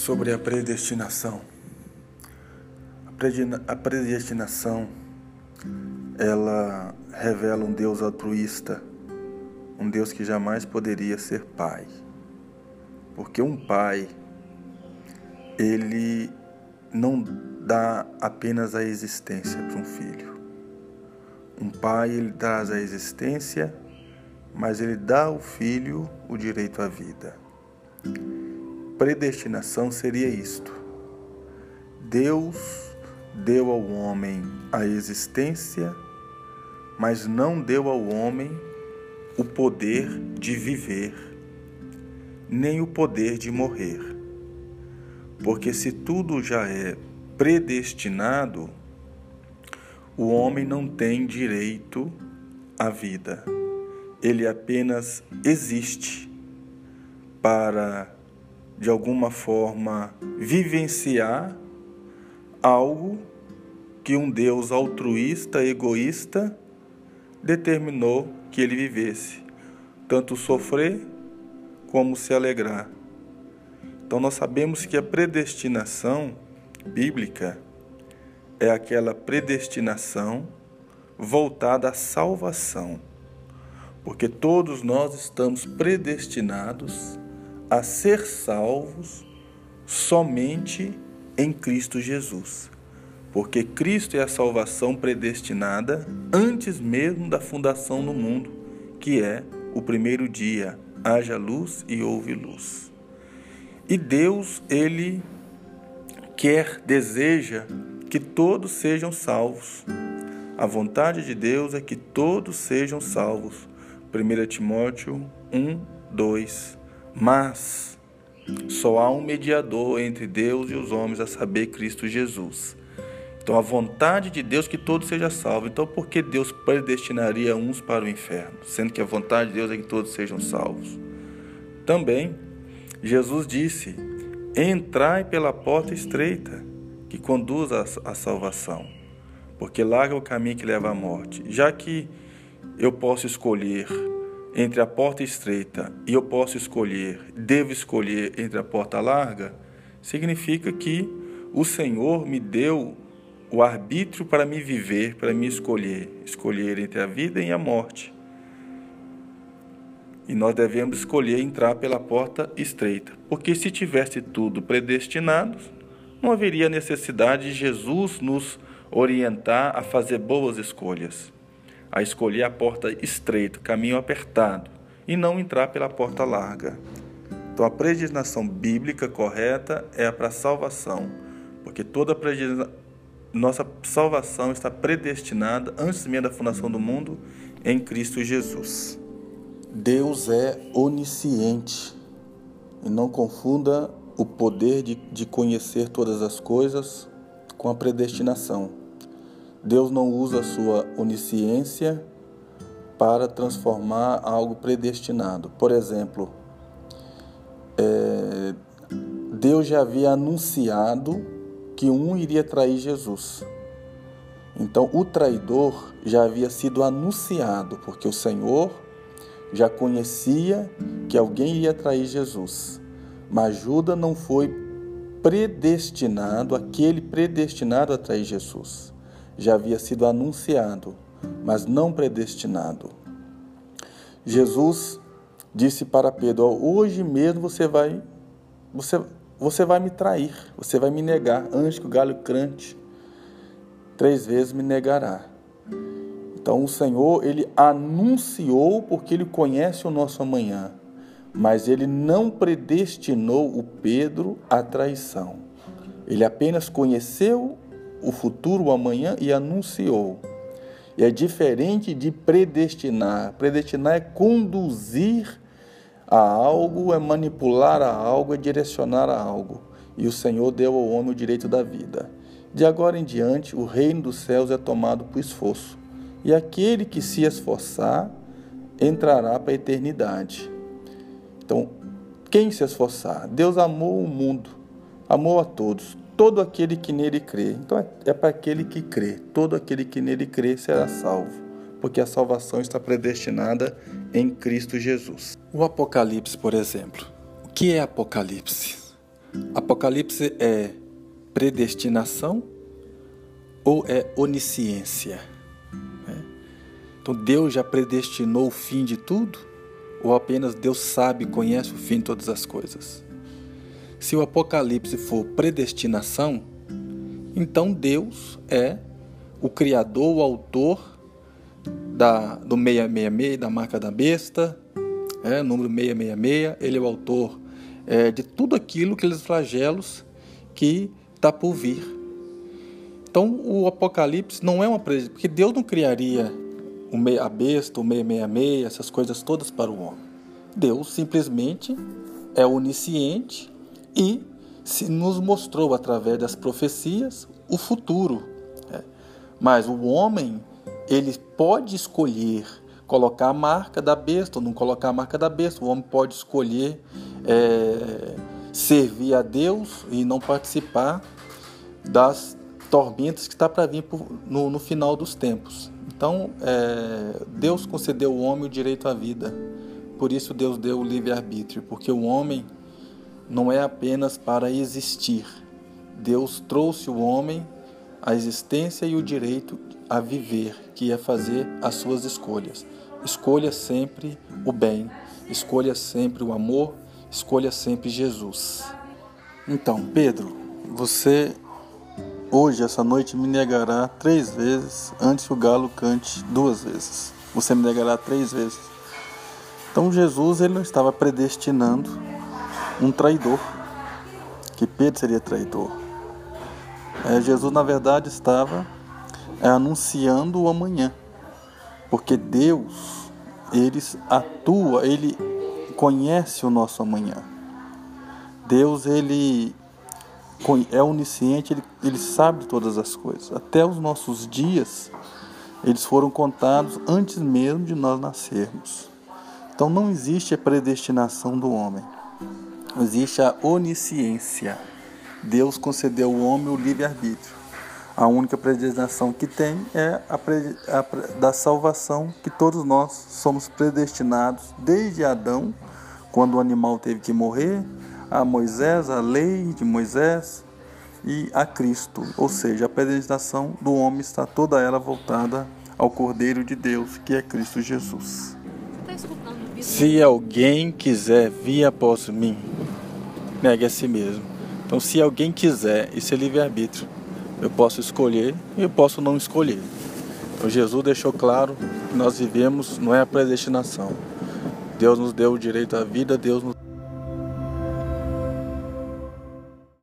sobre a predestinação. A predestinação ela revela um Deus altruísta, um Deus que jamais poderia ser pai. Porque um pai ele não dá apenas a existência para um filho. Um pai ele traz a existência, mas ele dá ao filho o direito à vida predestinação seria isto: Deus deu ao homem a existência, mas não deu ao homem o poder de viver, nem o poder de morrer. Porque se tudo já é predestinado, o homem não tem direito à vida. Ele apenas existe para de alguma forma, vivenciar algo que um Deus altruísta, egoísta, determinou que ele vivesse, tanto sofrer como se alegrar. Então, nós sabemos que a predestinação bíblica é aquela predestinação voltada à salvação, porque todos nós estamos predestinados a ser salvos somente em Cristo Jesus. Porque Cristo é a salvação predestinada antes mesmo da fundação do mundo, que é o primeiro dia, haja luz e houve luz. E Deus, ele quer, deseja que todos sejam salvos. A vontade de Deus é que todos sejam salvos. 1 Timóteo 1, 2. Mas só há um mediador entre Deus e os homens, a saber, Cristo Jesus. Então, a vontade de Deus é que todos sejam salvos. Então, por que Deus predestinaria uns para o inferno, sendo que a vontade de Deus é que todos sejam salvos? Também, Jesus disse: Entrai pela porta estreita, que conduz à salvação, porque larga o caminho que leva à morte. Já que eu posso escolher entre a porta estreita e eu posso escolher, devo escolher entre a porta larga, significa que o Senhor me deu o arbítrio para me viver, para me escolher, escolher entre a vida e a morte. E nós devemos escolher entrar pela porta estreita, porque se tivesse tudo predestinado, não haveria necessidade de Jesus nos orientar a fazer boas escolhas a escolher a porta estreita, caminho apertado, e não entrar pela porta larga. Então a predestinação bíblica correta é para salvação, porque toda nossa salvação está predestinada antes mesmo da fundação do mundo em Cristo Jesus. Deus é onisciente e não confunda o poder de, de conhecer todas as coisas com a predestinação. Deus não usa a sua onisciência para transformar algo predestinado. Por exemplo, é, Deus já havia anunciado que um iria trair Jesus. Então, o traidor já havia sido anunciado, porque o Senhor já conhecia que alguém iria trair Jesus. Mas Judas não foi predestinado, aquele predestinado a trair Jesus já havia sido anunciado, mas não predestinado. Jesus disse para Pedro: Hoje mesmo você vai, você, você vai me trair, você vai me negar, antes que o galho crante, três vezes me negará. Então o Senhor, ele anunciou porque ele conhece o nosso amanhã, mas ele não predestinou o Pedro à traição. Ele apenas conheceu o futuro, o amanhã, e anunciou. E é diferente de predestinar. Predestinar é conduzir a algo, é manipular a algo, é direcionar a algo. E o Senhor deu ao homem o direito da vida. De agora em diante, o reino dos céus é tomado por esforço. E aquele que se esforçar entrará para a eternidade. Então, quem se esforçar? Deus amou o mundo, amou a todos todo aquele que nele crê. Então é, é para aquele que crê. Todo aquele que nele crê será salvo, porque a salvação está predestinada em Cristo Jesus. O Apocalipse, por exemplo. O que é Apocalipse? Apocalipse é predestinação ou é onisciência? Né? Então Deus já predestinou o fim de tudo? Ou apenas Deus sabe conhece o fim de todas as coisas? Se o Apocalipse for predestinação, então Deus é o Criador, o autor da, do 666, da marca da besta, é, número 666, ele é o autor é, de tudo aquilo, aqueles flagelos que está por vir. Então o Apocalipse não é uma presença, porque Deus não criaria a besta, o 666, essas coisas todas para o homem. Deus simplesmente é onisciente e se nos mostrou através das profecias o futuro. Né? Mas o homem ele pode escolher colocar a marca da besta ou não colocar a marca da besta. O homem pode escolher é, servir a Deus e não participar das tormentas que está para vir no, no, final dos tempos. Então, é, Deus concedeu ao homem o direito à vida. Por isso, Deus deu o livre-arbítrio, porque o homem não é apenas para existir. Deus trouxe o homem à existência e o direito a viver, que é fazer as suas escolhas. Escolha sempre o bem, escolha sempre o amor, escolha sempre Jesus. Então, Pedro, você hoje, essa noite, me negará três vezes antes que o galo cante duas vezes. Você me negará três vezes. Então, Jesus ele não estava predestinando um traidor, que Pedro seria traidor. É, Jesus, na verdade, estava é, anunciando o amanhã, porque Deus, ele atua, ele conhece o nosso amanhã. Deus, ele é onisciente, ele, ele sabe todas as coisas. Até os nossos dias, eles foram contados antes mesmo de nós nascermos. Então não existe a predestinação do homem existe a onisciência. Deus concedeu ao homem o livre-arbítrio. A única predestinação que tem é a, pre, a da salvação, que todos nós somos predestinados desde Adão, quando o animal teve que morrer, a Moisés, a lei de Moisés e a Cristo. Ou seja, a predestinação do homem está toda ela voltada ao Cordeiro de Deus, que é Cristo Jesus. Se alguém quiser vir após mim, negue a si mesmo. Então, se alguém quiser, isso é livre-arbítrio. Eu posso escolher e eu posso não escolher. Então, Jesus deixou claro que nós vivemos, não é a predestinação. Deus nos deu o direito à vida, Deus nos